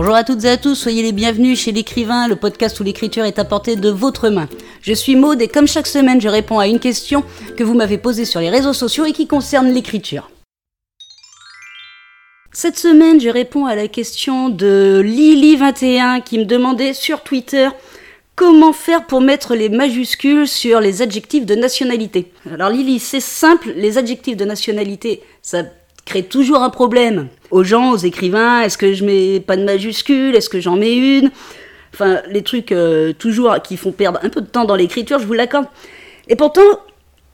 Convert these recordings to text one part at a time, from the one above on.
Bonjour à toutes et à tous, soyez les bienvenus chez l'écrivain, le podcast où l'écriture est apportée de votre main. Je suis Maude et comme chaque semaine, je réponds à une question que vous m'avez posée sur les réseaux sociaux et qui concerne l'écriture. Cette semaine, je réponds à la question de Lily21 qui me demandait sur Twitter comment faire pour mettre les majuscules sur les adjectifs de nationalité. Alors Lily, c'est simple, les adjectifs de nationalité, ça crée toujours un problème. Aux gens, aux écrivains, est-ce que je mets pas de majuscules Est-ce que j'en mets une? Enfin, les trucs euh, toujours qui font perdre un peu de temps dans l'écriture, je vous l'accorde. Et pourtant,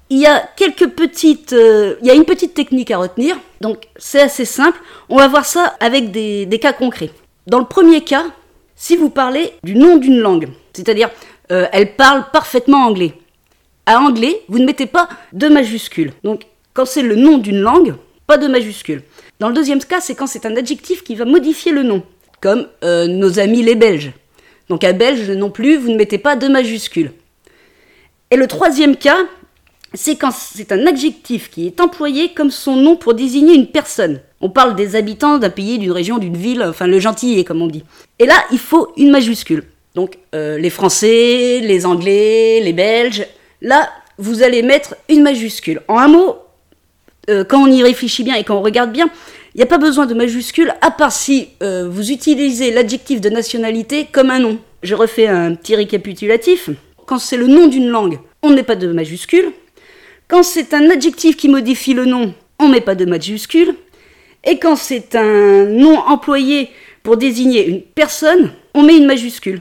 il y a quelques petites, euh, il y a une petite technique à retenir. Donc c'est assez simple. On va voir ça avec des, cas concrets. Dans le premier cas, si vous parlez du nom d'une langue, c'est-à-dire euh, elle parle parfaitement anglais. À anglais, vous ne mettez pas de majuscules. Donc quand c'est le nom d'une langue, pas de majuscules. Dans le deuxième cas, c'est quand c'est un adjectif qui va modifier le nom, comme euh, nos amis les Belges. Donc à belge non plus, vous ne mettez pas de majuscules. Et le troisième cas, c'est quand c'est un adjectif qui est employé comme son nom pour désigner une personne. On parle des habitants d'un pays, d'une région, d'une ville, enfin le gentillet comme on dit. Et là, il faut une majuscule. Donc euh, les Français, les Anglais, les Belges, là, vous allez mettre une majuscule. En un mot, euh, quand on y réfléchit bien et quand on regarde bien, il n'y a pas besoin de majuscule, à part si euh, vous utilisez l'adjectif de nationalité comme un nom. Je refais un petit récapitulatif. Quand c'est le nom d'une langue, on ne met pas de majuscule. Quand c'est un adjectif qui modifie le nom, on ne met pas de majuscule. Et quand c'est un nom employé pour désigner une personne, on met une majuscule.